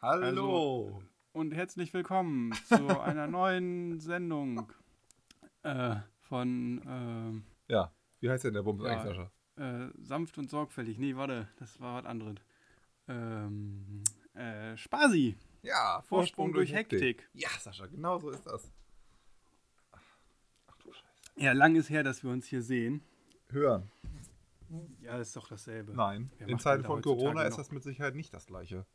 Hallo. Und herzlich willkommen zu einer neuen Sendung äh, von Ja, wie heißt denn der Bums Ja. eigentlich, Sascha? äh, äh, Sanft und Sorgfältig. Nee, warte, das war was anderes. Ähm, äh, Spasi. Ja, Vorsprung durch Hektik. Ja, Sascha, genau so ist das. Ach du Scheiße. Ja, lang ist her, dass wir uns hier sehen. Hören. Ja, ist doch dasselbe. Nein, Wer in Zeiten von Corona ist das mit Sicherheit nicht das gleiche.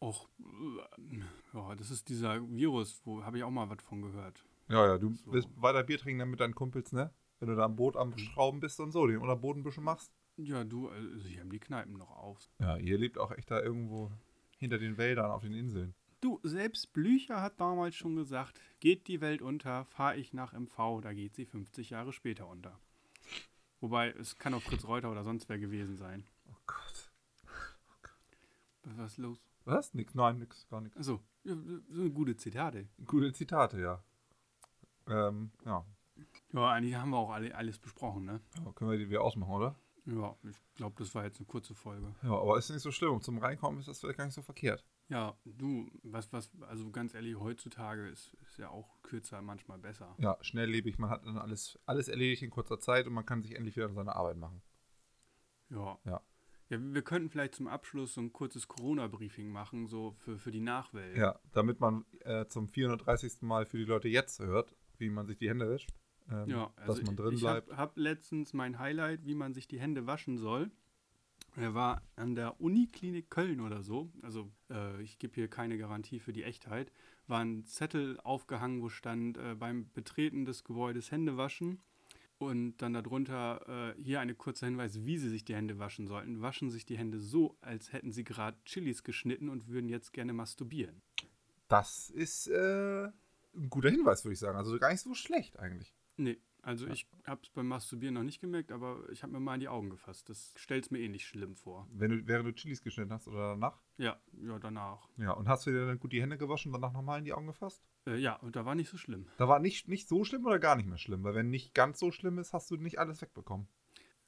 Och, äh, ja, das ist dieser Virus, wo habe ich auch mal was von gehört. Ja, ja, du So. willst weiter Bier trinken dann mit deinen Kumpels, ne? Wenn du da am Boot am Schrauben bist und so, den Unterboden ein bisschen machst. Ja, du, also hier haben die Kneipen noch auf. Ja, ihr lebt auch echt da irgendwo hinter den Wäldern auf den Inseln. Du, selbst Blücher hat damals schon gesagt, geht die Welt unter, fahre ich nach MV, da geht sie 50 Jahre später unter. Wobei, es kann auch Fritz Reuter oder sonst wer gewesen sein. Oh Gott. Was ist los? Was? Nix, nein, nix, gar nichts. Achso, ja, so gute Zitate. Gute Zitate, ja. Ähm, ja. Ja, eigentlich haben wir auch alle, alles besprochen, ne? ja. Können wir die wieder ausmachen, oder? Ja, ich glaube, das war jetzt eine kurze Folge. Ja, aber ist nicht so schlimm. Zum Reinkommen ist das vielleicht gar nicht so verkehrt. Ja, du, was, was, also ganz ehrlich, heutzutage ist, ist ja auch kürzer manchmal besser. Ja, schnelllebig. Man hat dann alles, alles erledigt in kurzer Zeit und man kann sich endlich wieder an seine Arbeit machen. Ja. Ja. Ja, wir könnten vielleicht zum Abschluss so ein kurzes Corona-Briefing machen, so für, für die Nachwelt. Ja, damit man äh, zum 430. Mal für die Leute jetzt hört, wie man sich die Hände wäscht. Ähm, Ja, also dass man drin ich bleibt. habe hab letztens mein Highlight, wie man sich die Hände waschen soll. Er war an der Uniklinik Köln oder so. Also äh, ich gebe hier keine Garantie für die Echtheit. War ein Zettel aufgehangen, wo stand äh, beim Betreten des Gebäudes Hände waschen. Und dann darunter äh, hier eine kurze Hinweis, wie sie sich die Hände waschen sollten. Waschen sich die Hände so, als hätten sie gerade Chilis geschnitten und würden jetzt gerne masturbieren. Das ist äh, ein guter Hinweis, würde ich sagen. Also gar nicht so schlecht eigentlich. Nee, also ich habe es beim Masturbieren noch nicht gemerkt, aber ich habe mir mal in die Augen gefasst. Das stellt es mir ähnlich schlimm vor. Wenn du, während du Chilis geschnitten hast oder danach. Ja, ja, danach. Ja, und hast du dir dann gut die Hände gewaschen und danach nochmal in die Augen gefasst? Äh, ja, und da war nicht so schlimm. Da war nicht, nicht so schlimm oder gar nicht mehr schlimm, weil wenn nicht ganz so schlimm ist, hast du nicht alles wegbekommen.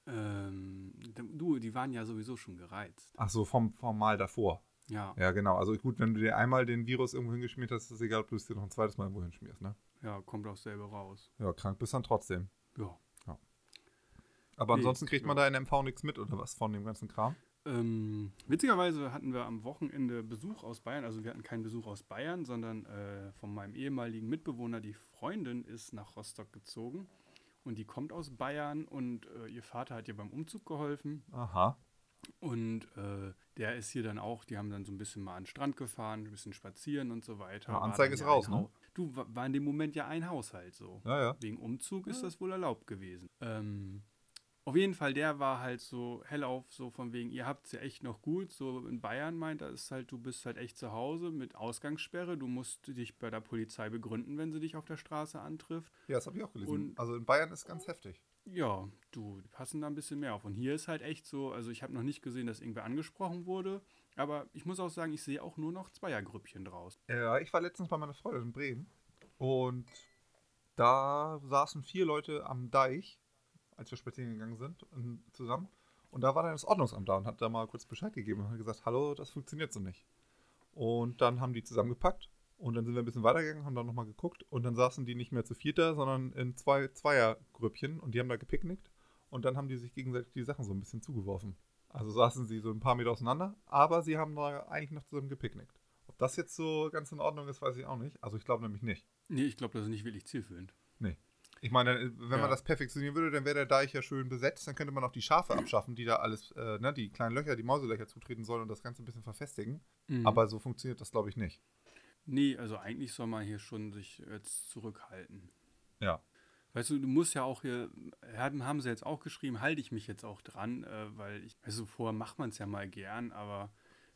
Ähm, du, die waren ja sowieso schon gereizt. Ach so, vom, vom Mal davor. Ja, Ja, genau. Also gut, wenn du dir einmal den Virus irgendwo hingeschmiert hast, ist es egal, ob du es dir noch ein zweites Mal irgendwo hinschmierst, ne? Ja, kommt auch selber raus. Ja, krank bist dann trotzdem. Ja. Aber Nee, ansonsten kriegt man ja. da in MV nichts mit oder was von dem ganzen Kram? Ähm, witzigerweise hatten wir am Wochenende Besuch aus Bayern. Also wir hatten keinen Besuch aus Bayern, sondern äh, von meinem ehemaligen Mitbewohner. Die Freundin ist nach Rostock gezogen und die kommt aus Bayern und äh, ihr Vater hat ihr beim Umzug geholfen. Aha. Und äh, der ist hier dann auch, die haben dann so ein bisschen mal an den Strand gefahren, ein bisschen spazieren und so weiter. Ja, Anzeige ist ja raus, ne? Du, wa- war in dem Moment ja ein Haushalt so. Ja, ja. Wegen Umzug ist das wohl erlaubt gewesen. Ähm, auf jeden Fall, der war halt so hellauf, so von wegen, ihr habt es ja echt noch gut. So in Bayern meint er, ist halt, du bist halt echt zu Hause mit Ausgangssperre. Du musst dich bei der Polizei begründen, wenn sie dich auf der Straße antrifft. Ja, das habe ich auch gelesen. Und- also in Bayern ist ganz heftig. Ja, du, die passen da ein bisschen mehr auf. Und hier ist halt echt so, also ich habe noch nicht gesehen, dass irgendwer angesprochen wurde. Aber ich muss auch sagen, ich sehe auch nur noch Zweiergrüppchen draus. Ja, ich war letztens bei meiner Freundin in Bremen und da saßen vier Leute am Deich, als wir spazieren gegangen sind, zusammen. Und da war dann das Ordnungsamt da und hat da mal kurz Bescheid gegeben und hat gesagt, hallo, das funktioniert so nicht. Und dann haben die zusammengepackt und dann sind wir ein bisschen weitergegangen, haben dann nochmal geguckt und dann saßen die nicht mehr zu vierter, sondern in zwei Zweiergrüppchen und die haben da gepicknickt und dann haben die sich gegenseitig die Sachen so ein bisschen zugeworfen. Also saßen sie so ein paar Meter auseinander, aber sie haben da eigentlich noch zusammen gepicknickt. Ob das jetzt so ganz in Ordnung ist, weiß ich auch nicht. Also ich glaube nämlich nicht. Nee, ich glaube, das ist nicht wirklich zielführend. Ich meine, wenn Ja. man das perfektionieren würde, dann wäre der Deich ja schön besetzt. Dann könnte man auch die Schafe abschaffen, die da alles, äh, ne, die kleinen Löcher, die Mauselöcher zutreten sollen und das Ganze ein bisschen verfestigen. Mhm. Aber so funktioniert das, glaube ich, nicht. Nee, also eigentlich soll man hier schon sich jetzt zurückhalten. Ja. Weißt du, du musst ja auch hier, haben, haben sie jetzt auch geschrieben, halte ich mich jetzt auch dran, äh, weil ich, also vorher macht man es ja mal gern, aber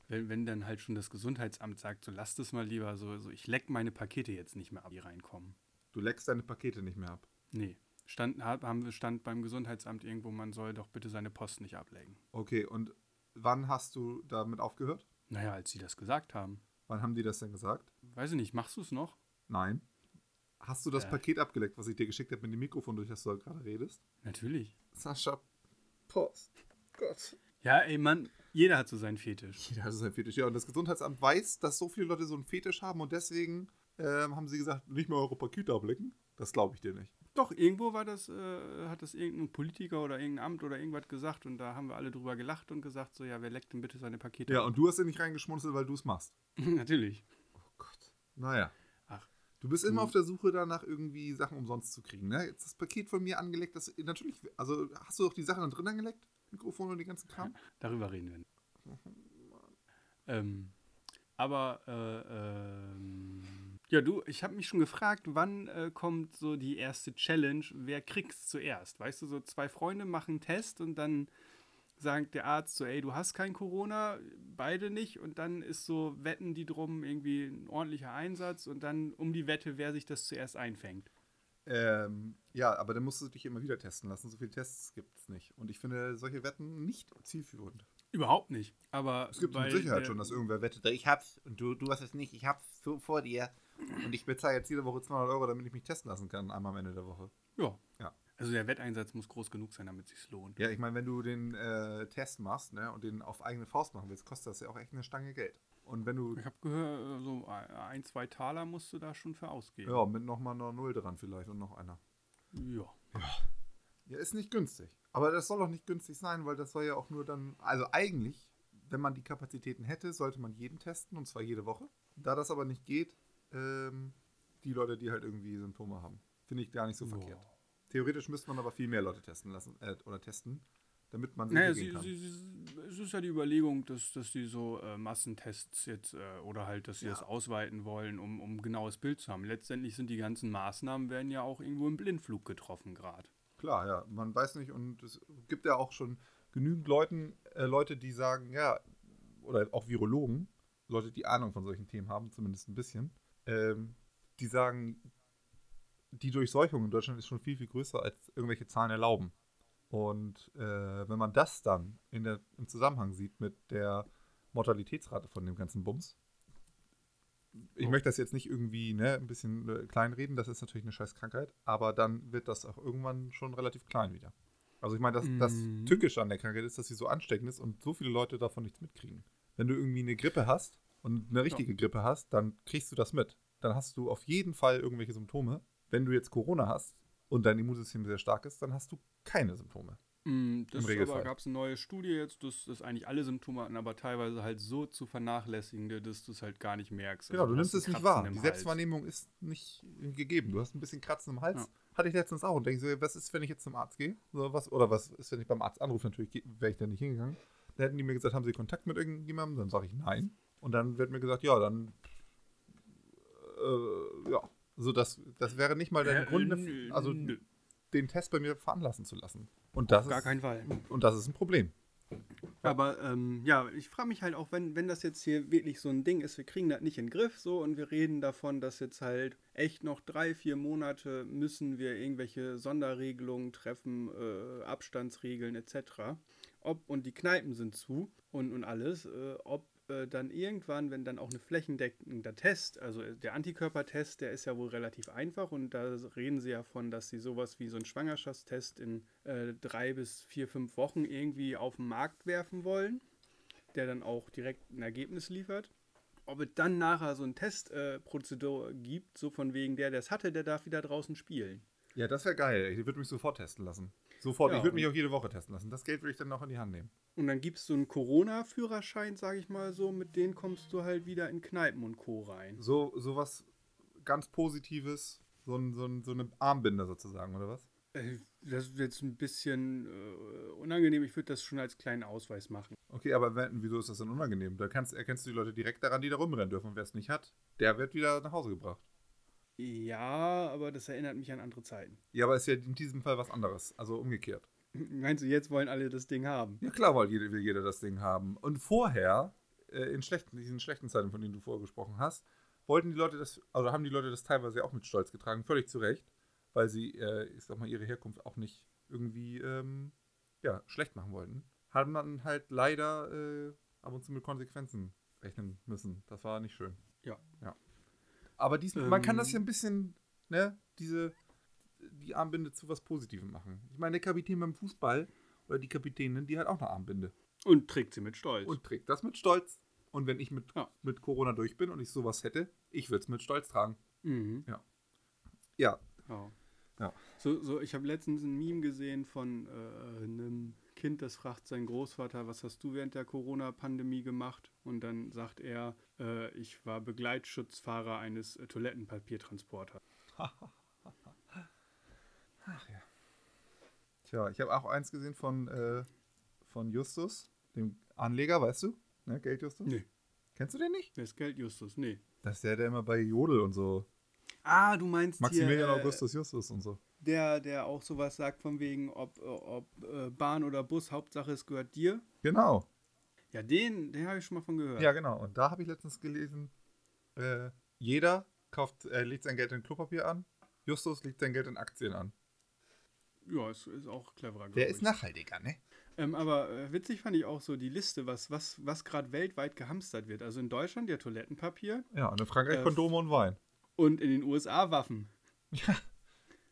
wenn, wenn dann halt schon das Gesundheitsamt sagt, so lasst es mal lieber, so, so ich leck meine Pakete jetzt nicht mehr ab, die reinkommen. Du leckst deine Pakete nicht mehr ab. Nee. Stand, hab- haben wir stand beim Gesundheitsamt irgendwo, man soll doch bitte seine Post nicht ablegen. Okay, und wann hast du damit aufgehört? Naja, als sie das gesagt haben. Wann haben die das denn gesagt? Weiß ich nicht, machst du es noch? Nein. Hast du das Äh. Paket abgeleckt, was ich dir geschickt habe mit dem Mikrofon, durch das du gerade redest? Natürlich. Sascha Post. Gott. Ja, ey, Mann, jeder hat so seinen Fetisch. Jeder hat so seinen Fetisch. Ja, und das Gesundheitsamt weiß, dass so viele Leute so einen Fetisch haben und deswegen ähm, haben sie gesagt, nicht mehr eure Pakete ablecken. Das glaube ich dir nicht. Doch, irgendwo war das, äh, hat das irgendein Politiker oder irgendein Amt oder irgendwas gesagt und da haben wir alle drüber gelacht und gesagt, so, ja, wer leckt denn bitte seine Pakete Ja, ab? und du hast ja nicht reingeschmunzelt, weil du es machst. Natürlich. Oh Gott. Naja. Du bist immer Mhm. auf der Suche danach, irgendwie Sachen umsonst zu kriegen, ne? Jetzt das Paket von mir angelegt, das natürlich, also hast du auch die Sachen da drin angelegt? Mikrofon und den ganzen Kram? Darüber reden wir nicht. Ähm, aber, äh, ähm, ja, du, ich habe mich schon gefragt, wann äh, kommt so die erste Challenge, wer kriegt's zuerst? Weißt du, so zwei Freunde machen einen Test und dann sagt der Arzt so, ey, du hast kein Corona, beide nicht und dann ist so, wetten die drum irgendwie ein ordentlicher Einsatz und dann um die Wette, wer sich das zuerst einfängt. Ähm, ja, aber dann musst du dich immer wieder testen lassen. So viele Tests gibt es nicht. Und ich finde solche Wetten nicht zielführend. Überhaupt nicht, aber Es gibt mit Sicherheit schon, dass irgendwer wettet, ich hab's und du, du hast es nicht, ich hab's so vor dir. Und ich bezahle jetzt jede Woche 200 Euro, damit ich mich testen lassen kann, einmal am Ende der Woche. Ja. Ja. Also der Wetteinsatz muss groß genug sein, damit es sich lohnt. Ja, ich meine, wenn du den äh, Test machst ne, und den auf eigene Faust machen willst, kostet das ja auch echt eine Stange Geld. Und wenn du, Ich habe gehört, äh, so ein, zwei Taler musst du da schon für ausgeben. ja, mit nochmal einer Null dran vielleicht und noch einer. Ja. Ja, ist nicht günstig. Aber das soll doch nicht günstig sein, weil das soll ja auch nur dann, also eigentlich, wenn man die Kapazitäten hätte, sollte man jeden testen und zwar jede Woche. Da das aber nicht geht, ähm, die Leute, die halt irgendwie Symptome haben, finde ich gar nicht so Ja. verkehrt. Theoretisch müsste man aber viel mehr Leute testen lassen äh, oder testen, damit man sie Naja, sie, kann. sie, sie, es ist ja die Überlegung, dass, dass die so äh, Massentests jetzt äh, oder halt, dass sie Ja. das ausweiten wollen, um, um ein genaues Bild zu haben. Letztendlich sind die ganzen Maßnahmen werden ja auch irgendwo im Blindflug getroffen gerade. Klar, ja, man weiß nicht und es gibt ja auch schon genügend Leuten, äh, Leute, die sagen, ja, oder auch Virologen, Leute, die Ahnung von solchen Themen haben, zumindest ein bisschen, ähm, die sagen, die Durchseuchung in Deutschland ist schon viel, viel größer, als irgendwelche Zahlen erlauben. Und äh, wenn man das dann der, im Zusammenhang sieht mit der Mortalitätsrate von dem ganzen Bums, ich Oh. möchte das jetzt nicht irgendwie ne, ein bisschen äh, kleinreden, das ist natürlich eine scheiß Krankheit, aber dann wird das auch irgendwann schon relativ klein wieder. Also ich meine, das, das Mhm. Tückische an der Krankheit ist, dass sie so ansteckend ist und so viele Leute davon nichts mitkriegen. Wenn du irgendwie eine Grippe hast und eine richtige Grippe hast, dann kriegst du das mit. Dann hast du auf jeden Fall irgendwelche Symptome. Wenn du jetzt Corona hast und dein Immunsystem sehr stark ist, dann hast du keine Symptome. Mm, Das gab es eine neue Studie jetzt, dass das eigentlich alle Symptome hatten, aber teilweise halt so zu vernachlässigen, dass du es halt gar nicht merkst. Genau, Also du nimmst es nicht wahr. Die Hals. Selbstwahrnehmung ist nicht gegeben. Du hast ein bisschen Kratzen im Hals. Ja. Hatte ich letztens auch und denke so, was ist, wenn ich jetzt zum Arzt gehe? So, was, oder was ist, wenn ich beim Arzt anrufe? Natürlich wäre ich da nicht hingegangen. Dann hätten die mir gesagt, haben sie Kontakt mit irgendjemandem? Dann sage ich nein. Und dann wird mir gesagt, ja, dann äh, ja. So, das, das wäre nicht mal der Äh, Grund, nö, also nö. den Test bei mir veranlassen zu lassen. Und das, Auf gar ist, keinen Fall. und das ist ein Problem. Aber ähm, ja, ich frage mich halt auch, wenn, wenn das jetzt hier wirklich so ein Ding ist, wir kriegen das nicht in den Griff so und wir reden davon, dass jetzt halt echt noch drei, vier Monate müssen wir irgendwelche Sonderregelungen treffen, äh, Abstandsregeln etc. Ob, und die Kneipen sind zu und, und alles, äh, ob äh, dann irgendwann, wenn dann auch eine flächendeckender Test, also äh, der Antikörpertest, der ist ja wohl relativ einfach und da reden sie ja von, dass sie sowas wie so einen Schwangerschaftstest in äh, drei bis vier, fünf Wochen irgendwie auf den Markt werfen wollen, der dann auch direkt ein Ergebnis liefert. Ob es dann nachher so eine Testprozedur gibt, so von wegen der, der es hatte, der darf wieder draußen spielen. Ja, das wäre geil. Ich würde mich sofort testen lassen. Sofort. Ja, ich würde mich auch jede Woche testen lassen. Das Geld würde ich dann noch in die Hand nehmen. Und dann gibt es so einen Corona-Führerschein, sage ich mal so, mit denen kommst du halt wieder in Kneipen und Co. rein. So, so was ganz Positives, so, ein, so, ein, so eine Armbinde sozusagen, oder was? Äh, Das ist jetzt ein bisschen äh, unangenehm. Ich würde das schon als kleinen Ausweis machen. Okay, aber wenn, wieso ist das denn unangenehm? Da kannst, erkennst du die Leute direkt daran, die da rumrennen dürfen. Und wer es nicht hat, der wird wieder nach Hause gebracht. Ja, aber das erinnert mich an andere Zeiten. Ja, aber ist ja in diesem Fall was anderes. Also umgekehrt. Meinst du, jetzt wollen alle das Ding haben? Ja, klar, weil jeder, will jeder das Ding haben. Und vorher, äh, in schlechten, diesen schlechten Zeiten, von denen du vorher gesprochen hast, wollten die Leute das, also haben die Leute das teilweise auch mit Stolz getragen, völlig zu Recht, weil sie, äh, ich sag mal, ihre Herkunft auch nicht irgendwie, ähm, ja, schlecht machen wollten. Haben dann halt leider äh, ab und zu mit Konsequenzen rechnen müssen. Das war nicht schön. Ja. Ja. Aber dies, man kann das Ähm. ja ein bisschen, ne, diese, die Armbinde zu was Positivem machen. Ich meine, der Kapitän beim Fußball oder die Kapitänin, die hat auch eine Armbinde. Und trägt sie mit Stolz. und trägt das mit Stolz. Und wenn ich mit, Ja. mit Corona durch bin und ich sowas hätte, ich würde es mit Stolz tragen. mhm. Ja. Ja. Ja. So, so, ich habe letztens ein Meme gesehen von äh, einem Kind, das fragt seinen Großvater, was hast du während der Corona-Pandemie gemacht? Und dann sagt er, äh, ich war Begleitschutzfahrer eines äh, Toilettenpapiertransporters. Ach ja. Tja, ich habe auch eins gesehen von, äh, von Justus, dem Anleger, weißt du? Ne, Geld Justus? Nee, Kennst du den nicht? wer ist Geld Justus? Nee. Das ist der, der immer bei Jodel und so. Ah, du meinst Maximilian hier, äh, Augustus Justus und so. Der, der auch sowas sagt von wegen, ob, ob äh, Bahn oder Bus, Hauptsache es gehört dir. Genau. Ja, den, den habe ich schon mal von gehört. Ja, genau. Und da habe ich letztens gelesen, äh, jeder kauft, äh, legt sein Geld in Klopapier an, Justus legt sein Geld in Aktien an. ja ist, ist auch cleverer, Der ist ich. nachhaltiger, ne? Ähm, aber äh, witzig fand ich auch so die Liste, was, was, was gerade weltweit gehamstert wird. Also in Deutschland ja Toilettenpapier Ja, und in Frankreich Äh, Kondome und Wein. und in den USA Waffen. Ja.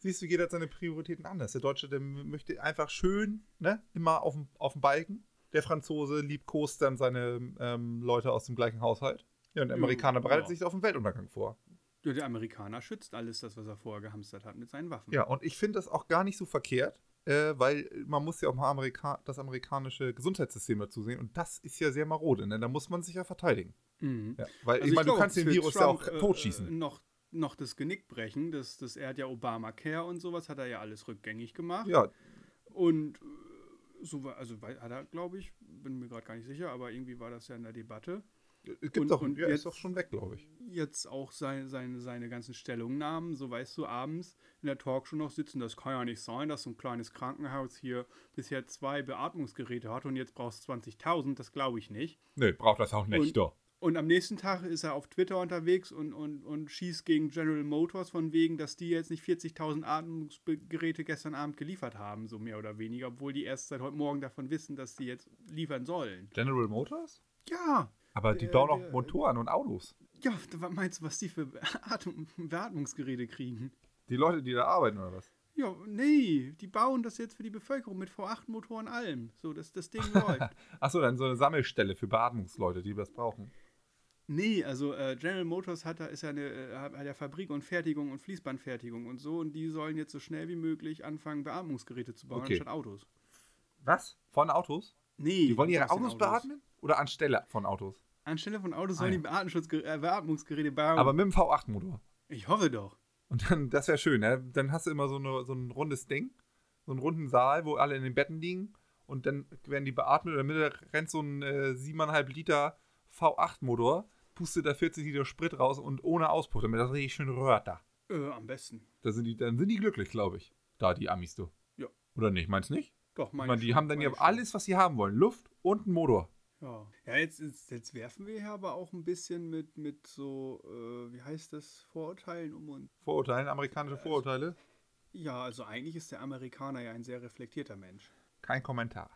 Siehst du, jeder hat seine Prioritäten anders. Der Deutsche, der möchte einfach schön, ne, immer auf dem, auf dem Balken. Der Franzose liebkost dann seine ähm, Leute aus dem gleichen Haushalt. Ja, und der Ja, Amerikaner bereitet ja. sich auf den Weltuntergang vor. Ja, der Amerikaner schützt alles das, was er vorher gehamstert hat mit seinen Waffen. Ja, und ich finde das auch gar nicht so verkehrt, äh, weil man muss ja auch mal Amerika das amerikanische Gesundheitssystem dazu sehen. Und das ist ja sehr marode, ne? Da muss man sich ja verteidigen. Mhm. Ja, weil Also ich meine, du kannst den Virus Trump, ja auch totschießen. Äh, noch, noch das Genick brechen. Das, das, er hat ja Obamacare und sowas, hat er ja alles rückgängig gemacht. ja, Und äh, so war, also hat er, glaube ich, bin mir gerade gar nicht sicher, aber irgendwie war das ja in der Debatte. es gibt und- doch, und ja, jetzt- ist doch schon weg, glaube ich. Jetzt auch seine, seine, seine ganzen Stellungnahmen, so weißt du, abends in der Talkshow noch sitzen, das kann ja nicht sein, dass so ein kleines Krankenhaus hier bisher zwei Beatmungsgeräte hat und jetzt brauchst du 20.000, das glaube ich nicht. Nee, braucht das auch nicht, Und- doch. Und am nächsten Tag ist er auf Twitter unterwegs und, und, und schießt gegen General Motors von wegen, dass die jetzt nicht 40.000 Atmungsgeräte gestern Abend geliefert haben, so mehr oder weniger, obwohl die erst seit heute Morgen davon wissen, dass die jetzt liefern sollen. General Motors? Ja, Aber die Der- bauen auch der- Motoren und Autos. ja, was meinst du, was die für Beatm Beatmungsgeräte kriegen? Die Leute, die da arbeiten, oder was? Ja, nee, die bauen das jetzt für die Bevölkerung mit V8-Motoren allem. So, dass das Ding läuft. Achso, dann so eine Sammelstelle für Beatmungsleute, die das brauchen. Nee, also äh, General Motors hat da ist ja eine äh, hat ja Fabrik und Fertigung und Fließbandfertigung und so und die sollen jetzt so schnell wie möglich anfangen Beatmungsgeräte zu bauen Okay. anstatt Autos. Was? Von Autos? Nee, Die wollen ihre den Autos beatmen? Oder anstelle von Autos? Anstelle von Autos Ah, sollen ja. die Beatmungsgeräte, äh, Beatmungsgeräte bauen. Aber mit dem V8-Motor. ich hoffe doch. Und dann, das wäre schön, ne? Dann hast du immer so, eine, so ein rundes Ding, so einen runden Saal, wo alle in den Betten liegen und dann werden die beatmet und in der Mitte rennt so ein äh, 7,5 Liter V8-Motor, pustet da 40 Liter Sprit raus und ohne Auspuff, damit das richtig schön röhrt da. Äh, am besten. da sind die, dann sind die glücklich, glaube ich. Da, die Amis, du. Ja. Oder nicht, meinst du nicht? Doch, Ich meine meine, die schon, haben dann ja meine alles, was sie haben wollen. Luft und einen Motor. Ja, ja jetzt, jetzt, jetzt werfen wir ja aber auch ein bisschen mit, mit so, äh, wie heißt das, Vorurteilen um uns. Vorurteile, amerikanische Vorurteile. Ja, also eigentlich ist der Amerikaner ja ein sehr reflektierter Mensch. Kein Kommentar.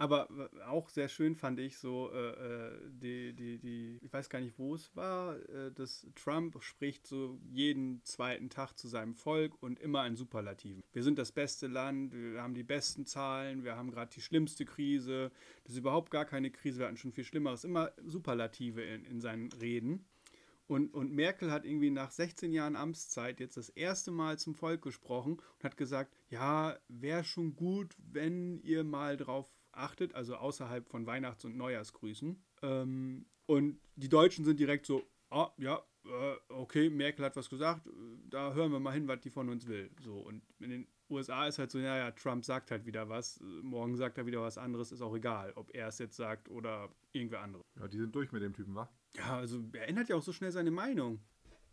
Aber w- auch sehr schön fand ich so, äh, äh, die, die, die, ich weiß gar nicht, wo es war, äh, dass Trump spricht so jeden zweiten Tag zu seinem Volk und immer in Superlativen. Wir sind das beste Land, wir haben die besten Zahlen, wir haben gerade die schlimmste Krise. Das ist überhaupt gar keine Krise, wir hatten schon viel Schlimmeres. Immer Superlative in, in seinen Reden. Und, und Merkel hat irgendwie nach 16 Jahren Amtszeit jetzt das erste Mal zum Volk gesprochen und hat gesagt, ja, wäre schon gut, wenn ihr mal drauf achtet, also außerhalb von Weihnachts- und Neujahrsgrüßen. Ähm, und die Deutschen sind direkt so, ah, ja, äh, okay, Merkel hat was gesagt, äh, da hören wir mal hin, was die von uns will. So, und in den USA ist halt so, naja, Trump sagt halt wieder was, äh, morgen sagt er wieder was anderes, ist auch egal, ob er es jetzt sagt oder irgendwer andere. Ja, die sind durch mit dem Typen, wa? Ja, also er ändert ja auch so schnell seine Meinung.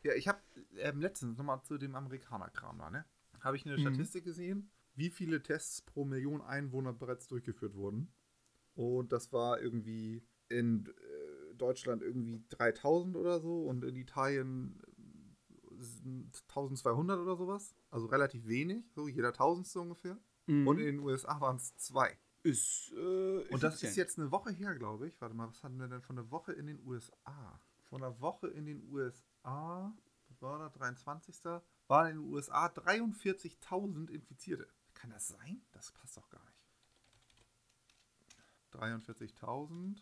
Ja, ich habe ähm, letztens nochmal zu dem Amerikaner-Kram da, ne? Habe ich eine Mhm. Statistik gesehen, wie viele Tests pro Million Einwohner bereits durchgeführt wurden. Und das war irgendwie in äh, Deutschland irgendwie 3000 oder so und in Italien äh, 1200 oder sowas. Also relativ wenig, so jeder Tausendste ungefähr. Mhm. Und in den USA waren es zwei. ist, äh, Und das ist jetzt eine Woche her, glaube ich. Warte mal, was hatten wir denn von einer Woche in den USA? Von einer Woche in den USA, was war da, 23. waren in den USA 43.000 Infizierte. Kann das sein? Das passt doch gar nicht. 43.000.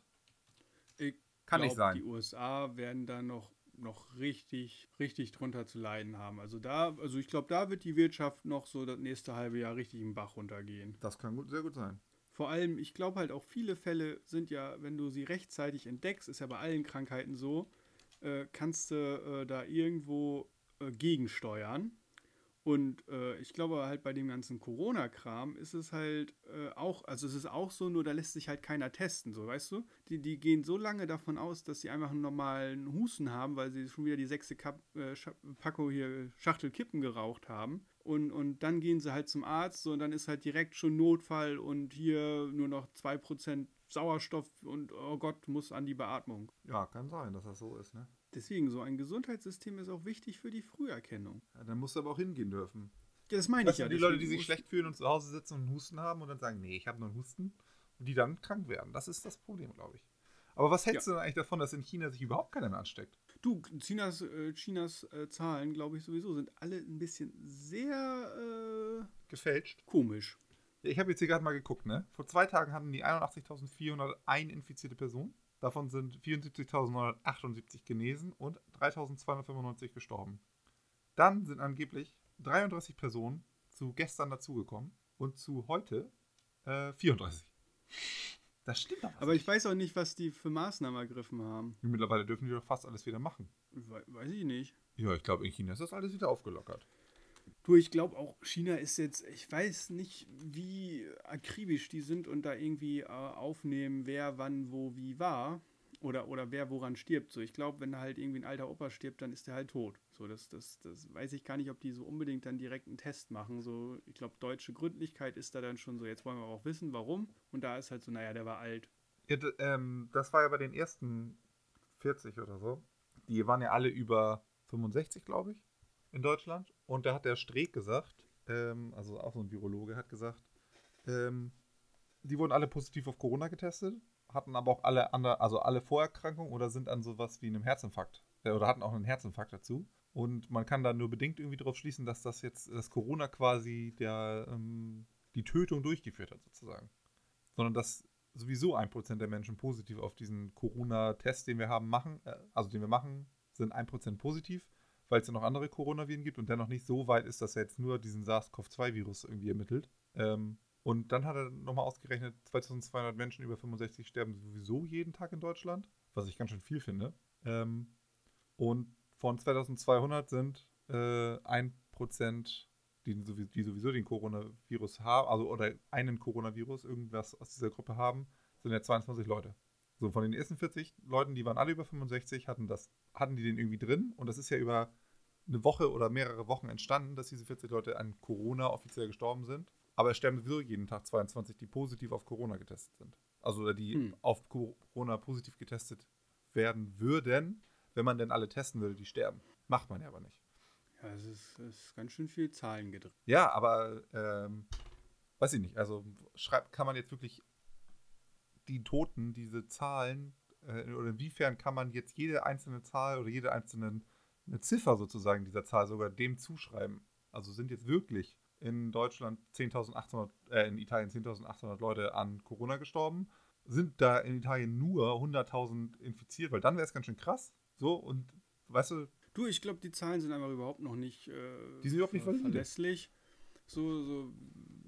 Ich Kann nicht sein. Die USA werden da noch, noch richtig, richtig drunter zu leiden haben. Also da, also ich glaube, da wird die Wirtschaft noch so das nächste halbe Jahr richtig im Bach runtergehen. Das kann gut, sehr gut sein. Vor allem, ich glaube halt auch viele Fälle sind ja, wenn du sie rechtzeitig entdeckst, ist ja bei allen Krankheiten so, äh, kannst du äh, da irgendwo äh, gegensteuern. Und äh, ich glaube halt bei dem ganzen Corona-Kram ist es halt äh, auch, also es ist auch so, nur da lässt sich halt keiner testen, so weißt du? Die, die gehen so lange davon aus, dass sie einfach einen normalen Husten haben, weil sie schon wieder die sechste Kap äh, Packung hier Schachtel Kippen geraucht haben. Und, und dann gehen sie halt zum Arzt so, und dann ist halt direkt schon Notfall und hier nur noch 2% Sauerstoff und oh Gott, muss an die Beatmung. Ja, kann sein, dass das so ist, ne? Deswegen, so ein Gesundheitssystem ist auch wichtig für die Früherkennung. Ja, dann musst du aber auch hingehen dürfen. Ja, das meine ich ja. die Leute, die sich schlecht fühlen und zu Hause sitzen und einen Husten haben und dann sagen, nee, ich habe nur einen Husten und die dann krank werden. Das ist das Problem, glaube ich. Aber was hältst du denn eigentlich davon, dass in China sich überhaupt keiner mehr ansteckt? Du, Chinas, äh, Chinas äh, Zahlen, glaube ich sowieso, sind alle ein bisschen sehr äh, Gefälscht. komisch. Ja, Ich habe jetzt hier gerade mal geguckt, ne? Vor zwei Tagen hatten die 81.401 infizierte Personen. Davon sind 74.978 genesen und 3.295 gestorben. Dann sind angeblich 33 Personen zu gestern dazugekommen und zu heute äh, 34. Das stimmt doch. Aber ich nicht. weiß auch nicht, was die für Maßnahmen ergriffen haben. Mittlerweile dürfen die doch fast alles wieder machen. We weiß ich nicht. Ja, ich glaube, in China ist das alles wieder aufgelockert. Du, ich glaube auch, China ist jetzt, ich weiß nicht, wie akribisch die sind und da irgendwie äh, aufnehmen, wer wann wo wie war. Oder, oder wer woran stirbt. So, ich glaube, wenn halt irgendwie ein alter Opa stirbt, dann ist der halt tot. So, das, das, das weiß ich gar nicht, ob die so unbedingt dann direkt einen Test machen. So, ich glaube, deutsche Gründlichkeit ist da dann schon so, jetzt wollen wir auch wissen, warum. Und da ist halt so, naja, der war alt. Ja, ähm, das war ja bei den ersten 40 oder so. Die waren ja alle über 65, glaube ich, in Deutschland. Und da hat der Streeck gesagt, ähm, also auch so ein Virologe, hat gesagt, ähm, die wurden alle positiv auf Corona getestet, hatten aber auch alle andere, also alle Vorerkrankungen oder sind an sowas wie einem Herzinfarkt äh, oder hatten auch einen Herzinfarkt dazu. Und man kann da nur bedingt irgendwie darauf schließen, dass das jetzt, dass Corona quasi der, ähm, die Tötung durchgeführt hat, sozusagen. Sondern dass sowieso ein Prozent der Menschen positiv auf diesen Corona-Test, den wir haben, machen, äh, also den wir machen, sind ein Prozent positiv, weil es ja noch andere Coronaviren gibt und dennoch nicht so weit ist, dass er jetzt nur diesen SARS-CoV-2-Virus irgendwie ermittelt. Ähm, und dann hat er nochmal ausgerechnet, 2200 Menschen über 65 sterben sowieso jeden Tag in Deutschland, was ich ganz schön viel finde. Ähm, und von 2200 sind äh, 1%, die, die sowieso den Coronavirus haben, also oder einen Coronavirus, irgendwas aus dieser Gruppe haben, sind ja 22 Leute. So, von den ersten 40 Leuten, die waren alle über 65, hatten, das, hatten die den irgendwie drin. Und das ist ja über eine Woche oder mehrere Wochen entstanden, dass diese 40 Leute an Corona offiziell gestorben sind. Aber es sterben sowieso jeden Tag 22, die positiv auf Corona getestet sind. Also oder die Hm. auf Corona positiv getestet werden würden, wenn man denn alle testen würde, die sterben. Macht man ja aber nicht. Ja, es ist, ist ganz schön viel Zahlen gedreht. Ja, aber ähm, weiß ich nicht. Also schreibt, kann man jetzt wirklich die Toten, diese Zahlen, äh, oder inwiefern kann man jetzt jede einzelne Zahl oder jede einzelne eine Ziffer sozusagen dieser Zahl sogar dem zuschreiben? Also sind jetzt wirklich in Deutschland 10.800, äh, in Italien 10.800 Leute an Corona gestorben? Sind da in Italien nur 100.000 infiziert? Weil dann wäre es ganz schön krass. So, und weißt du, Du, ich glaube, die Zahlen sind einfach überhaupt noch nicht, äh, Die sind überhaupt nicht verlässlich. So, so,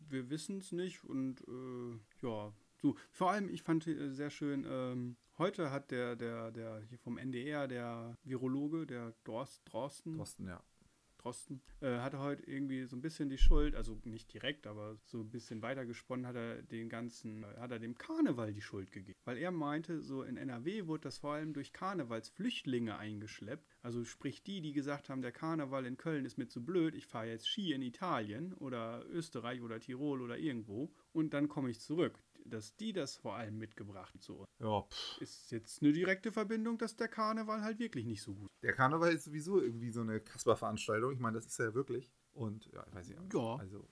wir wissen es nicht und äh, ja, so. Vor allem, ich fand äh, sehr schön, ähm, heute hat der, der, der hier vom NDR, der Virologe, der Dorst, Drosten, Drosten, ja. Drosten, äh, hatte heute irgendwie so ein bisschen die Schuld, also nicht direkt, aber so ein bisschen weitergesponnen hat er den ganzen, äh, hat er dem Karneval die Schuld gegeben. Weil er meinte, so in NRW wurde das vor allem durch Karnevalsflüchtlinge eingeschleppt. Also sprich die, die gesagt haben, der Karneval in Köln ist mir zu blöd, ich fahre jetzt Ski in Italien oder Österreich oder Tirol oder irgendwo und dann komme ich zurück. Dass die das vor allem mitgebracht so. Ja, pff. Ist jetzt eine direkte Verbindung, dass der Karneval halt wirklich nicht so gut Der Karneval ist sowieso irgendwie so eine Kasper-Veranstaltung. Ich meine, das ist ja wirklich. Und ja, ich weiß nicht. Ja. Also,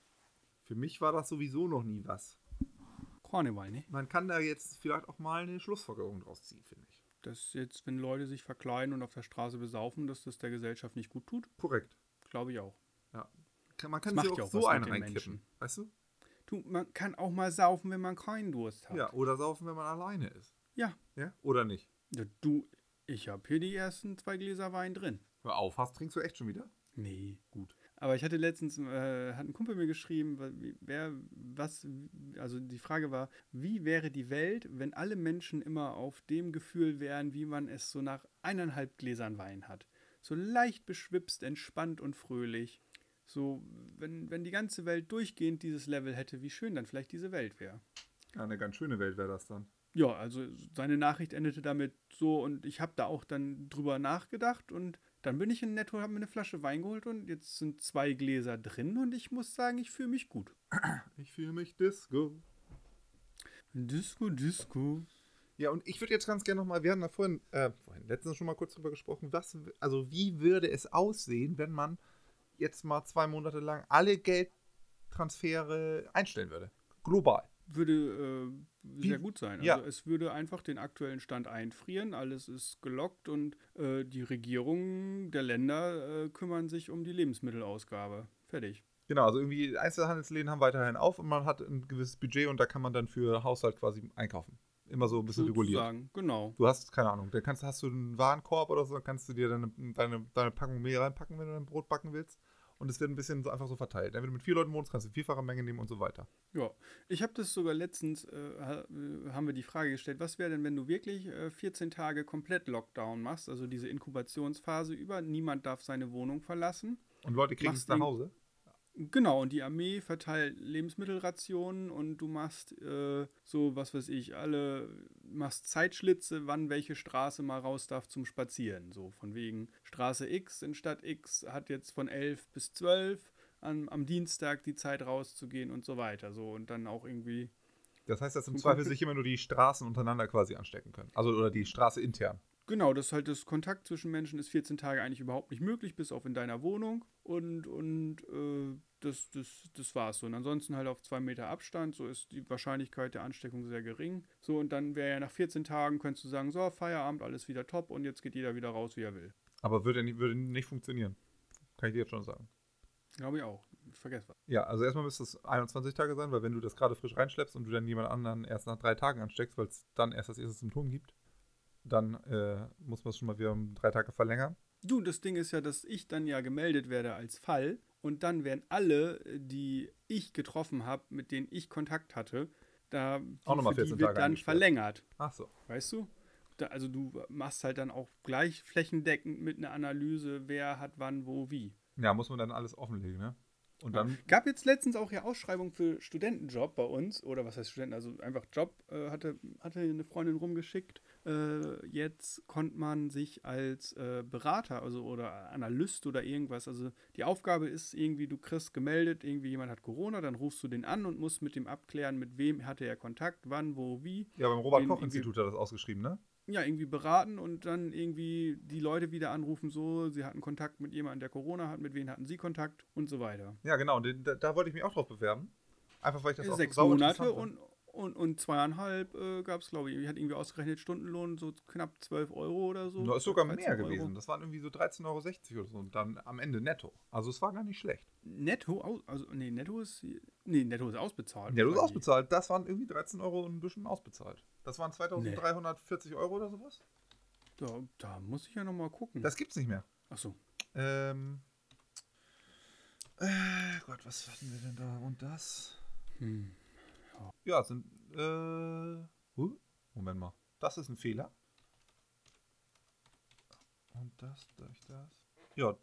für mich war das sowieso noch nie was. Karneval, ne? Man kann da jetzt vielleicht auch mal eine Schlussfolgerung draus ziehen, finde ich. dass jetzt, wenn Leute sich verkleiden und auf der Straße besaufen, dass das der Gesellschaft nicht gut tut? Korrekt. Glaube ich auch. Ja. Man kann Das sich ja auch auch so einen reinkippen. Weißt du? Du, man kann auch mal saufen, wenn man keinen Durst hat. Ja, oder saufen, wenn man alleine ist. Ja. Ja? Oder nicht? Ja, Du, ich habe hier die ersten zwei Gläser Wein drin. Hör auf, hast, trinkst du echt schon wieder? Nee, gut. Aber ich hatte letztens, äh, hat ein Kumpel mir geschrieben, wer, was, also die Frage war, wie wäre die Welt, wenn alle Menschen immer auf dem Gefühl wären, wie man es so nach eineinhalb Gläsern Wein hat? So leicht beschwipst, entspannt und fröhlich. So, wenn, wenn die ganze Welt durchgehend dieses Level hätte, wie schön dann vielleicht diese Welt wäre. Ja, eine ganz schöne Welt wäre das dann. Ja, also seine Nachricht endete damit so und ich habe da auch dann drüber nachgedacht und dann bin ich in Netto, habe mir eine Flasche Wein geholt und jetzt sind zwei Gläser drin und ich muss sagen, ich fühle mich gut. Ich fühle mich Disco. Disco, Disco. Ja, und ich würde jetzt ganz gerne nochmal, wir hatten da vorhin, äh, vorhin letztens schon mal kurz drüber gesprochen, was, also wie würde es aussehen, wenn man jetzt mal zwei Monate lang alle Geldtransfere einstellen würde? Global. Würde äh, sehr Wie- gut sein. ja. Also es würde einfach den aktuellen Stand einfrieren, alles ist gelockt und äh, die Regierungen der Länder äh, kümmern sich um die Lebensmittelausgabe. Fertig. Genau, also irgendwie Einzelhandelsläden haben weiterhin auf und man hat ein gewisses Budget und da kann man dann für Haushalt quasi einkaufen. Immer so ein bisschen reguliert. Sozusagen, Genau. Du hast, keine Ahnung, da kannst, hast du einen Warenkorb oder so, dann kannst du dir deine, deine, deine Packung Mehl reinpacken, wenn du dein Brot backen willst. Und es wird ein bisschen so einfach so verteilt. Wenn du mit vier Leuten wohnst, kannst du vierfache Menge nehmen und so weiter. Ja, ich habe das sogar letztens, äh, äh, haben wir die Frage gestellt, was wäre denn, wenn du wirklich äh, 14 Tage komplett Lockdown machst, also diese Inkubationsphase über, niemand darf seine Wohnung verlassen. Und Leute kriegen es nach Hause. Genau, und die Armee verteilt Lebensmittelrationen und du machst äh, so, was weiß ich, alle, machst Zeitschlitze, wann welche Straße mal raus darf zum Spazieren. So von wegen Straße X in Stadt X hat jetzt von 11 bis 12 an, am Dienstag die Zeit rauszugehen und so weiter. So und dann auch irgendwie Das heißt, dass im Zweifel sich immer nur die Straßen untereinander quasi anstecken können. Also oder die Straße intern. Genau, das ist halt das Kontakt zwischen Menschen ist 14 Tage eigentlich überhaupt nicht möglich, bis auf in deiner Wohnung. Und, und äh, das, das, das war's so. Und ansonsten halt auf zwei Meter Abstand, so ist die Wahrscheinlichkeit der Ansteckung sehr gering. So, und dann wäre ja nach 14 Tagen, könntest du sagen, so, Feierabend, alles wieder top und jetzt geht jeder wieder raus, wie er will. Aber würde nicht, würde nicht funktionieren. Kann ich dir jetzt schon sagen. Glaube ich auch. Ich vergesse was. Ja, also erstmal müsste es 21 Tage sein, weil wenn du das gerade frisch reinschleppst und du dann jemand anderen erst nach drei Tagen ansteckst, weil es dann erst das erste Symptom gibt, dann äh, muss man es schon mal wieder um drei Tage verlängern. Du, das Ding ist ja, dass ich dann ja gemeldet werde als Fall und dann werden alle, die ich getroffen habe, mit denen ich Kontakt hatte, da Auch nochmal für die 14 wird Tage dann verlängert. Ach so. Weißt du? Da, also du machst halt dann auch gleich flächendeckend mit einer Analyse, wer hat wann, wo, wie. Ja, muss man dann alles offenlegen, ne? Und dann, Gab jetzt letztens auch ja Ausschreibung für Studentenjob bei uns, oder was heißt Studenten, also einfach Job, äh, hatte, hatte eine Freundin rumgeschickt. Äh, jetzt konnte man sich als äh, Berater, also oder Analyst oder irgendwas, also die Aufgabe ist irgendwie, du kriegst gemeldet, irgendwie jemand hat Corona, dann rufst du den an und musst mit dem abklären, mit wem hatte er Kontakt, wann, wo, wie. ja, beim Robert-Koch-Institut hat das ausgeschrieben, ne? ja, irgendwie beraten und dann irgendwie die Leute wieder anrufen, so, sie hatten Kontakt mit jemandem, der Corona hat, mit wem hatten sie Kontakt und so weiter. Ja, genau. Da, da wollte ich mich auch drauf bewerben. Einfach weil ich das auch Sechs sau Monate interessant fand. und, und, und zweieinhalb äh, gab es, glaube ich. Ich hatte irgendwie ausgerechnet Stundenlohn so knapp 12 Euro oder so. Das ist sogar 13 mehr Euro. gewesen. Das waren irgendwie so 13,60 Euro oder so. Und dann am Ende netto. Also es war gar nicht schlecht. Netto, also nee, netto ist, nee, netto ist ausbezahlt. Hast wahrscheinlich. ausbezahlt. Das waren irgendwie 13 Euro und ein bisschen ausbezahlt. Das waren 2340 Euro oder sowas. Da, da muss ich ja nochmal gucken. Das gibt's nicht mehr. Achso. Ähm. Äh, Gott, was hatten wir denn da? Und das? Hm. Ja, sind. Äh. Huh? Moment mal. Das ist ein Fehler. Und das, durch das. Ja,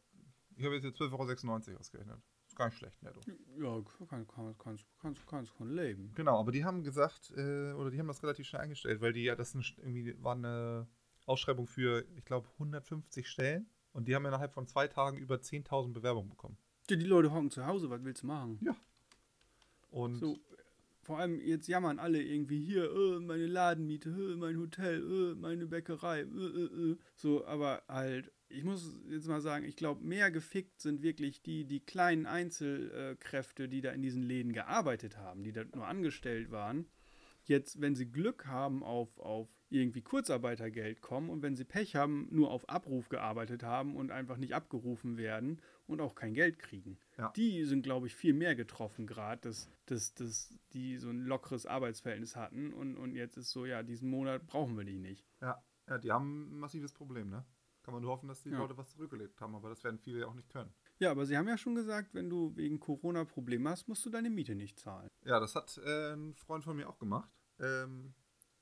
ich habe jetzt hier 12,96 Euro ausgerechnet. Ist gar nicht schlecht, netto. Ja, kann, kann, kannst, kannst, kannst von leben. Genau, aber die haben gesagt, äh, oder die haben das relativ schnell eingestellt, weil die ja, das ein, irgendwie war eine Ausschreibung für, ich glaube, 150 Stellen. Und die haben innerhalb von zwei Tagen über 10.000 Bewerbungen bekommen. Ja, die Leute hocken zu Hause, was willst du machen? Und So, vor allem jetzt jammern alle irgendwie hier, äh, meine Ladenmiete, äh, mein Hotel, äh, meine Bäckerei, äh, äh, äh. so, aber halt, ich muss jetzt mal sagen, ich glaube, mehr gefickt sind wirklich die, die kleinen Einzelkräfte, die da in diesen Läden gearbeitet haben, die da nur angestellt waren. Jetzt, wenn sie Glück haben auf, auf irgendwie Kurzarbeitergeld kommen und wenn sie Pech haben, nur auf Abruf gearbeitet haben und einfach nicht abgerufen werden und auch kein Geld kriegen. Ja. Die sind, glaube ich, viel mehr getroffen gerade, dass, dass, dass die so ein lockeres Arbeitsverhältnis hatten und, und jetzt ist so, ja, diesen Monat brauchen wir die nicht. Ja, ja, die haben ein massives Problem, ne? Kann man nur hoffen, dass die Ja. Leute was zurückgelegt haben, aber das werden viele ja auch nicht können. Ja, aber sie haben ja schon gesagt, wenn du wegen Corona Probleme hast, musst du deine Miete nicht zahlen. Ja, das hat äh, ein Freund von mir auch gemacht. Ähm,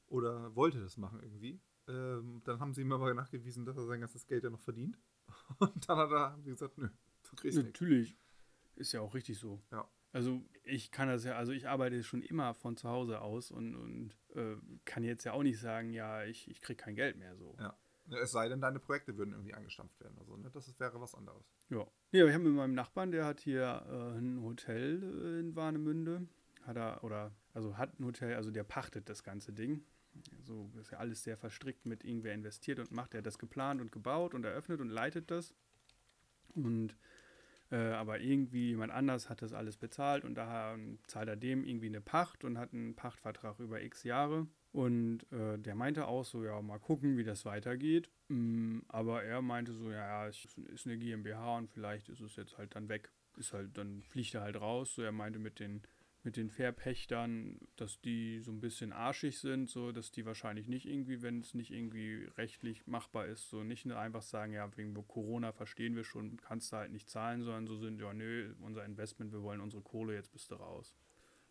oder wollte das machen irgendwie. Ähm, dann haben sie ihm aber nachgewiesen, dass er sein ganzes Geld ja noch verdient. Und dann hat er, haben sie gesagt, nö, du kriegst nichts. Natürlich. Ist ja auch richtig so. Ja. Also ich kann das ja, also ich arbeite schon immer von zu Hause aus und, und äh, kann jetzt ja auch nicht sagen, ja, ich, ich kriege kein Geld mehr so. Ja. Es sei denn, deine Projekte würden irgendwie angestampft werden. Also, ne? Das wäre was anderes. Ja. Nee, aber ich habe mit meinem Nachbarn, der hat hier äh, ein Hotel äh, in Warnemünde. Hat er, oder, also hat ein Hotel, also der pachtet das ganze Ding. So ist ja alles sehr verstrickt mit irgendwer investiert und macht. Er hat das geplant und gebaut und eröffnet und leitet das. Und aber irgendwie jemand anders hat das alles bezahlt und ähm, zahlt er dem irgendwie eine Pacht und hat einen Pachtvertrag über x Jahre. Und äh, der meinte auch so, ja, mal gucken, wie das weitergeht. Mm, aber er meinte so, ja, ja, es ist eine GmbH und vielleicht ist es jetzt halt dann weg. Ist halt, dann fliegt er halt raus. So, er meinte mit den, mit den Verpächtern, dass die so ein bisschen arschig sind, so dass die wahrscheinlich nicht irgendwie, wenn es nicht irgendwie rechtlich machbar ist, so nicht nur einfach sagen, ja, wegen Corona verstehen wir schon, kannst du halt nicht zahlen, sondern so sind, ja, nö, unser Investment, wir wollen unsere Kohle, jetzt bist du raus.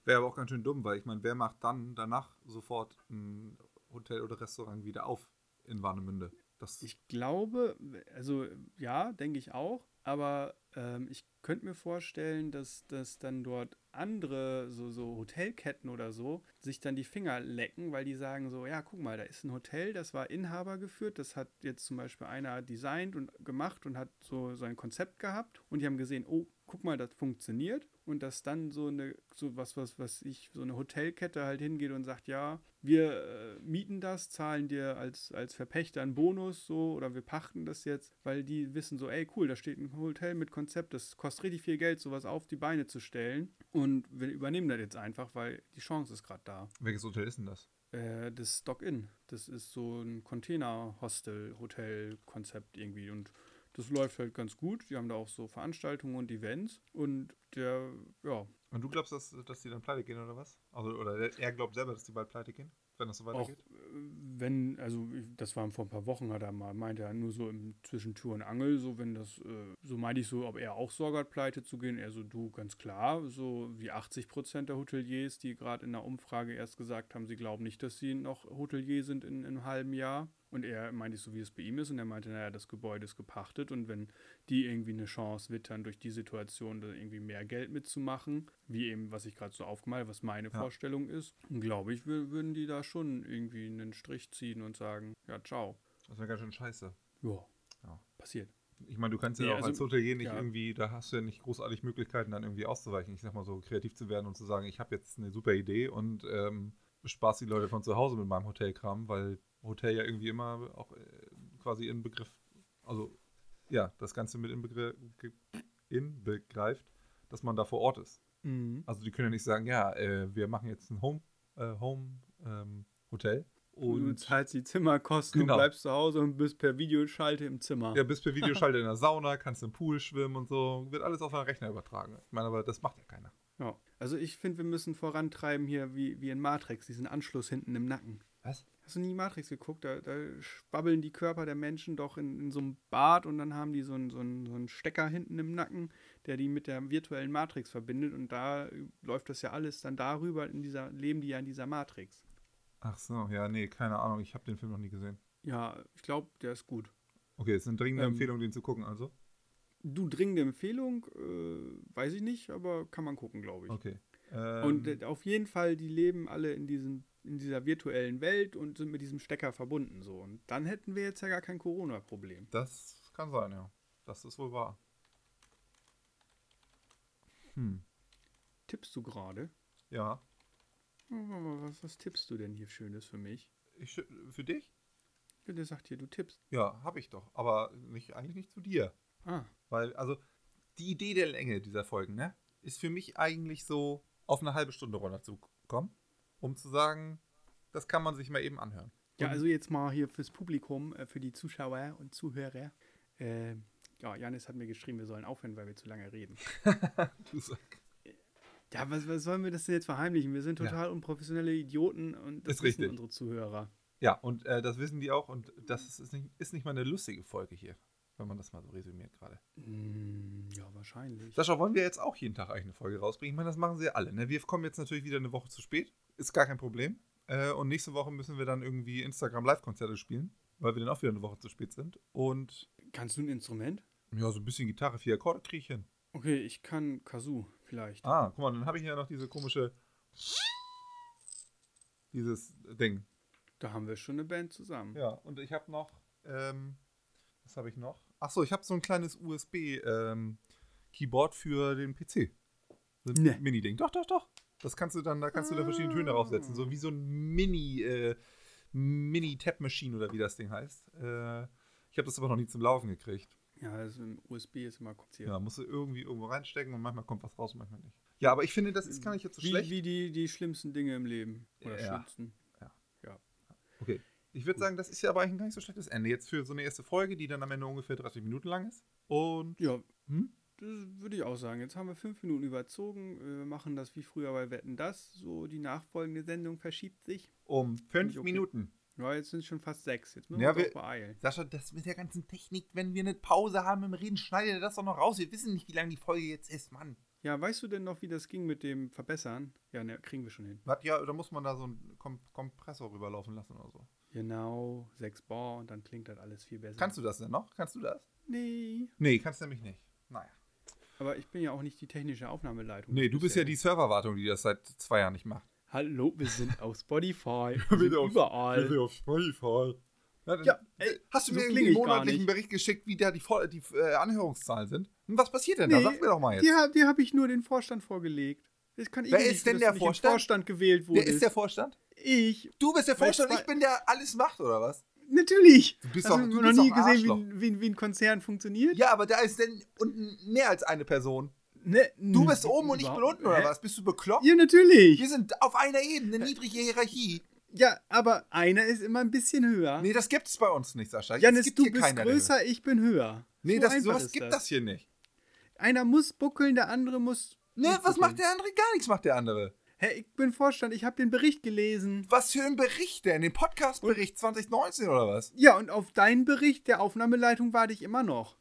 Wäre aber auch ganz schön dumm, weil ich meine, wer macht dann danach sofort ein Hotel oder Restaurant wieder auf in Warnemünde? Das, Ich glaube, also ja, denke ich auch, aber ähm, ich könnte mir vorstellen, dass, dass dann dort andere, so, so Hotelketten oder so, sich dann die Finger lecken, weil die sagen so, ja, guck mal, da ist ein Hotel, das war Inhaber geführt, das hat jetzt zum Beispiel einer designt und gemacht und hat so, so ein Konzept gehabt. Und die haben gesehen, oh, guck mal, das funktioniert und dass dann so eine, so was, was, was ich, so eine Hotelkette halt hingeht und sagt, ja, wir äh, mieten das, zahlen dir als, als Verpächter einen Bonus so oder wir pachten das jetzt, weil die wissen so, ey cool, da steht ein Hotel mit Konzept, das kostet richtig viel Geld, sowas auf die Beine zu stellen und wir übernehmen das jetzt einfach, weil die Chance ist gerade da. welches Hotel ist denn das? Äh, das Stock-In, das ist so ein Container-Hostel-Hotel-Konzept irgendwie und das läuft halt ganz gut. Die haben da auch so Veranstaltungen und Events und der, ja, Und du glaubst, dass, dass die dann pleite gehen oder was? Also, oder der- er glaubt selber, dass die bald pleite gehen, wenn das so auch weitergeht? äh, wenn, also das war vor ein paar Wochen, hat er mal, meinte er nur so im zwischen Tür und Angel, so wenn das, äh, so meinte ich so, ob er auch Sorge hat, pleite zu gehen. Er so, du, ganz klar, so wie 80 Prozent der Hoteliers, die gerade in der Umfrage erst gesagt haben, sie glauben nicht, dass sie noch Hotelier sind in, in einem halben Jahr. Und er meinte so, wie es bei ihm ist. Und er meinte, naja, das Gebäude ist gepachtet. Und wenn die irgendwie eine Chance wittern, durch die Situation da irgendwie mehr Geld mitzumachen, wie eben, was ich gerade so aufgemalt habe, was meine Ja. Vorstellung ist, glaube ich, wür- würden die da schon irgendwie einen Strich ziehen und sagen, ja, ciao. Das wäre ganz schön scheiße. Ja, Ja. passiert. Ich meine, du kannst ja Nee, auch also- als Hotelier nicht ja. irgendwie, da hast du ja nicht großartig Möglichkeiten, dann irgendwie auszuweichen. Ich sag mal so, kreativ zu werden und zu sagen, ich habe jetzt eine super Idee und ähm, bespaß die Leute von zu Hause mit meinem Hotelkram, weil Hotel ja irgendwie immer auch äh, quasi in Begriff, also ja, das Ganze mit inbegre ge- inbegreift, dass man da vor Ort ist. Also die können ja nicht sagen, ja, äh, wir machen jetzt ein Home, äh, Home ähm, Hotel Und du zahlst die Zimmerkosten Genau. und bleibst zu Hause und bist per Videoschalte im Zimmer. Ja, bist per Videoschalte in der Sauna, kannst im Pool schwimmen und so. Wird alles auf einen Rechner übertragen. Ich meine, aber das macht ja keiner. Ja. Also ich finde, wir müssen vorantreiben hier wie, wie in Matrix, diesen Anschluss hinten im Nacken. Was? Hast du nie Matrix geguckt? Da, da schwabbeln die Körper der Menschen doch in, in so einem Bad und dann haben die so einen, so, einen, so einen Stecker hinten im Nacken, der die mit der virtuellen Matrix verbindet und da läuft das ja alles dann darüber, in dieser, leben die ja in dieser Matrix. Ach so, ja, nee, keine Ahnung. Ich habe den Film noch nie gesehen. Ja, ich glaube, der ist gut. Okay, ist eine dringende Ähm, Empfehlung, den zu gucken, also. Du, dringende Empfehlung, äh, weiß ich nicht, aber kann man gucken, glaube ich. Okay. Ähm, Und äh, auf jeden Fall, die leben alle in, diesem, in dieser virtuellen Welt und sind mit diesem Stecker verbunden. So. Und dann hätten wir jetzt ja gar kein Corona-Problem. das kann sein, ja. Das ist wohl wahr. Hm. Tippst du gerade? Ja. Was, was tippst du denn hier Schönes für mich? Ich, für dich? Ja, Der sagt hier, du tippst. Ja, habe ich doch. Aber nicht, eigentlich nicht zu dir. Ah, Weil, also, die Idee der Länge dieser Folgen, ne, ist für mich eigentlich so, auf eine halbe Stunde runterzukommen, um zu sagen, das kann man sich mal eben anhören. Ja, also jetzt mal hier fürs Publikum, äh, für die Zuschauer und Zuhörer. Äh, ja, Janis hat mir geschrieben, wir sollen aufhören, weil wir zu lange reden. Du sag. Ja, was, was sollen wir das denn jetzt verheimlichen? Wir sind Ja. total unprofessionelle Idioten und das Ist wissen richtig. unsere Zuhörer. Ja, und äh, das wissen die auch. Und das ist, nicht, ist nicht mal eine lustige Folge hier, wenn man das mal so resümiert gerade. Mm, ja, wahrscheinlich. Sascha, wollen wir jetzt auch jeden Tag eigentlich eine Folge rausbringen? Ich meine, das machen sie ja alle. Ne? Wir kommen jetzt natürlich wieder eine Woche zu spät. Ist gar kein Problem. Äh, und nächste Woche müssen wir dann irgendwie Instagram-Live-Konzerte spielen, weil wir dann auch wieder eine Woche zu spät sind. Und Kannst du ein Instrument? ja, so ein bisschen Gitarre, vier Akkorde kriege ich hin. Okay, ich kann Kazoo vielleicht. Ah, guck mal, dann habe ich ja noch diese komische. Dieses Ding. Da haben wir schon eine Band zusammen. Ja, und ich habe noch. Ähm, was habe ich noch? Achso, ich habe so ein kleines USB-Keyboard für den PC. So ein Nee. Mini-Ding. Doch, doch, doch. Das kannst du dann, da kannst du da verschiedene Töne draufsetzen. So wie so ein Mini, äh, Mini-Tap-Machine oder wie das Ding heißt. Äh, ich habe das aber noch nie zum Laufen gekriegt. Ja, also USB ist immer kompliziert. Ja, musst du irgendwie irgendwo reinstecken und manchmal kommt was raus, manchmal nicht. Ja, aber ich finde, das ist gar nicht jetzt so wie, schlecht. wie die, die schlimmsten Dinge im Leben. Oder Ja. schlimmsten. Okay. Ich würde sagen, das ist ja aber eigentlich ein gar nicht so schlechtes Ende. Jetzt für so eine erste Folge, die dann am Ende ungefähr 30 Minuten lang ist. Und. Ja, Hm? Das würde ich auch sagen. Jetzt haben wir fünf Minuten überzogen. Wir machen das wie früher bei Wetten das. So die nachfolgende Sendung verschiebt sich. Um fünf Okay. Minuten. Ja, jetzt sind es schon fast sechs. Jetzt müssen Ja, wir uns beeilen. Sascha, das mit der ganzen Technik, wenn wir eine Pause haben im Reden, schneidet er das doch noch raus. Wir wissen nicht, wie lange die Folge jetzt ist, Mann. Ja, weißt du denn noch, wie das ging mit dem Verbessern? Ja, ne, kriegen wir schon hin. Was, ja, da muss man da so einen Kom Kompressor rüberlaufen lassen oder so. Genau, sechs Bar und dann klingt das alles viel besser. Kannst du das denn noch? Kannst du das? Nee. Nee, kannst du nämlich nicht. Naja. Aber ich bin ja auch nicht die technische Aufnahmeleitung. Nee, du bist ja die Serverwartung, die das seit zwei Jahren nicht macht. Hallo, wir sind auf Spotify. Wir wir sind sind auf- überall. auf Spotify. Ja, Ja, ey, hast du so mir irgendwie einen monatlichen. Bericht geschickt, wie da die, die äh, Anhörungszahlen sind? Und was passiert denn da? Nee, Sag mir doch mal jetzt. Die, hab- die habe ich nur den Vorstand vorgelegt. Das kann ich Wer nicht, ist denn der Vorstand? Vorstand gewählt wurde. Wer ist der Vorstand? Ich. Du bist der Vorstand, ich bin der alles macht, oder was? Natürlich. Du bist Hast doch- du noch nie gesehen, wie, wie, wie ein Konzern funktioniert? Ja, aber da ist denn unten mehr als eine Person. Ne, Du bist oben und ich bin unten, oder was? Bist du bekloppt? Ja, natürlich. Wir sind auf einer Ebene, niedrige Hierarchie. Ja, aber einer ist immer ein bisschen höher. Nee, das gibt es bei uns nicht, Sascha. Es Janis, gibt du hier bist größer, ich bin höher. Nee, So das, sowas gibt das. hier nicht. Einer muss buckeln, der andere muss. Ne, was buckeln. macht der andere? Gar nichts macht der andere. Hä, ich bin Vorstand, ich habe den Bericht gelesen. Was für ein Bericht denn? Den Podcast-Bericht 2019 oder was? Ja, und auf deinen Bericht der Aufnahmeleitung warte ich immer noch.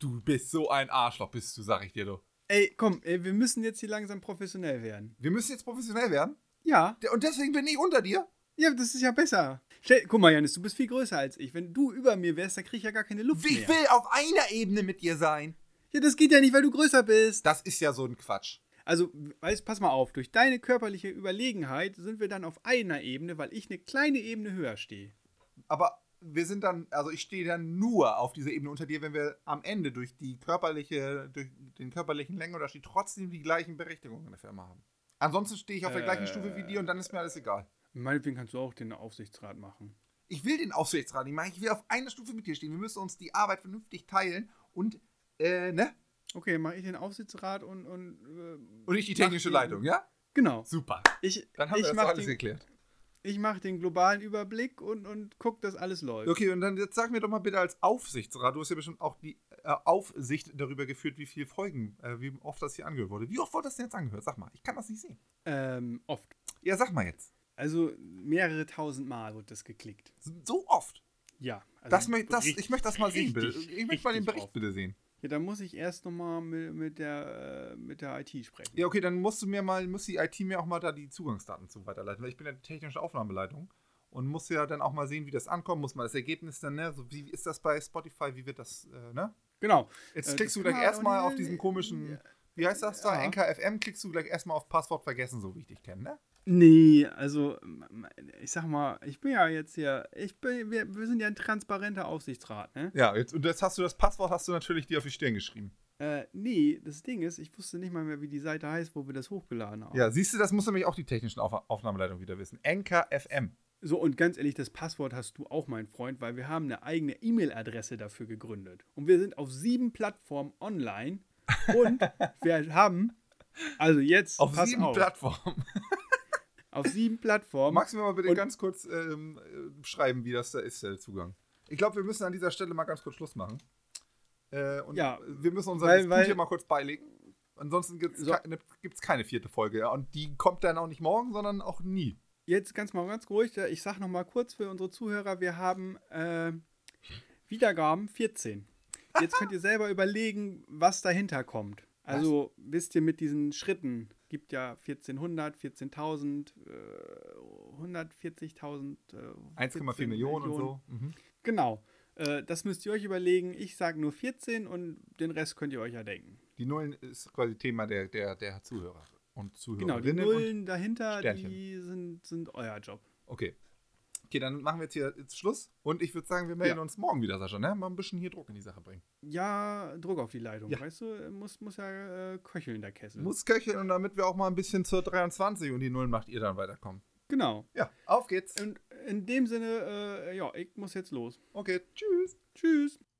Du bist so ein Arschloch, bist du, sag ich dir doch. Ey, komm, ey, wir müssen jetzt hier langsam professionell werden. Wir müssen jetzt professionell werden. Ja, Und deswegen bin ich unter dir. ja, das ist ja besser. Stell, guck mal, Janis, du bist viel größer als ich. Wenn du über mir wärst, dann krieg ich ja gar keine Luft Ich mehr. will auf einer Ebene mit dir sein. Ja, das geht ja nicht, weil du größer bist. Das ist ja so ein Quatsch. Also, weißt, pass mal auf, durch deine körperliche Überlegenheit sind wir dann auf einer Ebene, weil ich eine kleine Ebene höher stehe. Aber wir sind dann, also ich stehe dann nur auf dieser Ebene unter dir, wenn wir am Ende durch die körperliche, durch den körperlichen Längenunterschied trotzdem die gleichen Berechtigungen in der Firma haben. Ansonsten stehe ich auf der gleichen. Stufe wie dir und dann ist mir alles egal. Meinetwegen kannst du auch den Aufsichtsrat machen. Ich will den Aufsichtsrat nicht machen, ich will auf einer Stufe mit dir stehen. Wir müssen uns die Arbeit vernünftig teilen und, äh, ne? Okay, mache ich den Aufsichtsrat und. Und, äh, Und nicht die technische den- Leitung, ja? Genau. Super. Ich, Dann haben ich wir das alles den, geklärt. Ich mache den globalen Überblick und, und guck, dass alles läuft. Okay, und dann jetzt sag mir doch mal bitte als Aufsichtsrat, du hast ja bestimmt auch die äh, Aufsicht darüber geführt, wie viele Folgen, äh, wie oft das hier angehört wurde. Wie oft wurde das denn jetzt angehört? Sag mal, ich kann das nicht sehen. Ähm, oft. Ja, sag mal jetzt. Also mehrere tausend Mal wird das geklickt. So oft. Ja. Also Das, das, ich möchte das mal sehen, bitte. Ich möchte mal den Bericht oft. bitte sehen. Ja, da muss ich erst nochmal mit, mit, der, äh, mit der IT sprechen. Ja, okay, dann musst du mir mal, muss die IT mir auch mal da die Zugangsdaten zu weiterleiten, weil ich bin ja die technische Aufnahmeleitung und muss ja dann auch mal sehen, wie das ankommt, muss mal das Ergebnis dann, ne, so wie ist das bei Spotify, wie wird das, äh, ne? Genau. Jetzt Äh, klickst du gleich erstmal auf diesen komischen, wie heißt das da, Ja. NKFM, klickst du gleich erstmal auf Passwort vergessen, so wie ich dich kenne, ne? Nee, also ich sag mal, ich bin ja jetzt hier, ich bin, wir, wir sind ja ein transparenter Aufsichtsrat, ne? Ja, jetzt, und jetzt hast du das Passwort, hast du natürlich dir auf die Stirn geschrieben. Äh, nee, das Ding ist, ich wusste nicht mal mehr, wie die Seite heißt, wo wir das hochgeladen haben. Ja, siehst du, das muss nämlich auch die technischen auf Aufnahmeleitung wieder wissen. NKFM. So, und ganz ehrlich, das Passwort hast du auch, mein Freund, weil wir haben eine eigene E-Mail-Adresse dafür gegründet. Und wir sind auf sieben Plattformen online und wir haben, also jetzt, Auf sieben auf, Plattformen. Auf sieben Plattformen. Magst du mir mal bitte ganz kurz ähm, äh, beschreiben, wie das da ist, der Zugang? Ich glaube, wir müssen an dieser Stelle mal ganz kurz Schluss machen. Äh, und Ja, wir müssen unser weil- hier mal kurz beilegen. Ansonsten gibt es So. keine, keine vierte Folge. Ja? Und die kommt dann auch nicht morgen, sondern auch nie. Jetzt ganz mal ganz ruhig. Ich sage noch mal kurz für unsere Zuhörer, wir haben äh, Wiedergaben 14. Jetzt könnt ihr selber überlegen, was dahinter kommt. Also wisst ihr mit diesen Schritten, gibt ja 1400, 14.000, äh, 140.000, äh, 1,4 14 Millionen, und so. Mhm. Genau. Äh, das müsst ihr euch überlegen. Ich sage nur 14 und den Rest könnt ihr euch ja denken. Die Nullen ist quasi Thema der, der, der Zuhörer und Genau, die Zuhörerinnen. Nullen dahinter, Sternchen. die sind, sind euer Job. Okay. Okay, dann machen wir jetzt hier jetzt Schluss. Und ich würde sagen, wir melden Ja. uns morgen wieder, Sascha, ne? Mal ein bisschen hier Druck in die Sache bringen. Ja, Druck auf die Leitung, Ja. weißt du? Muss, muss ja äh, köcheln, der Kessel. Muss köcheln und damit wir auch mal ein bisschen zur 23 und die Nullen macht ihr dann weiterkommen. Genau. Ja, auf geht's. Und in dem Sinne, äh, ja, ich muss jetzt los. Okay, tschüss. Tschüss.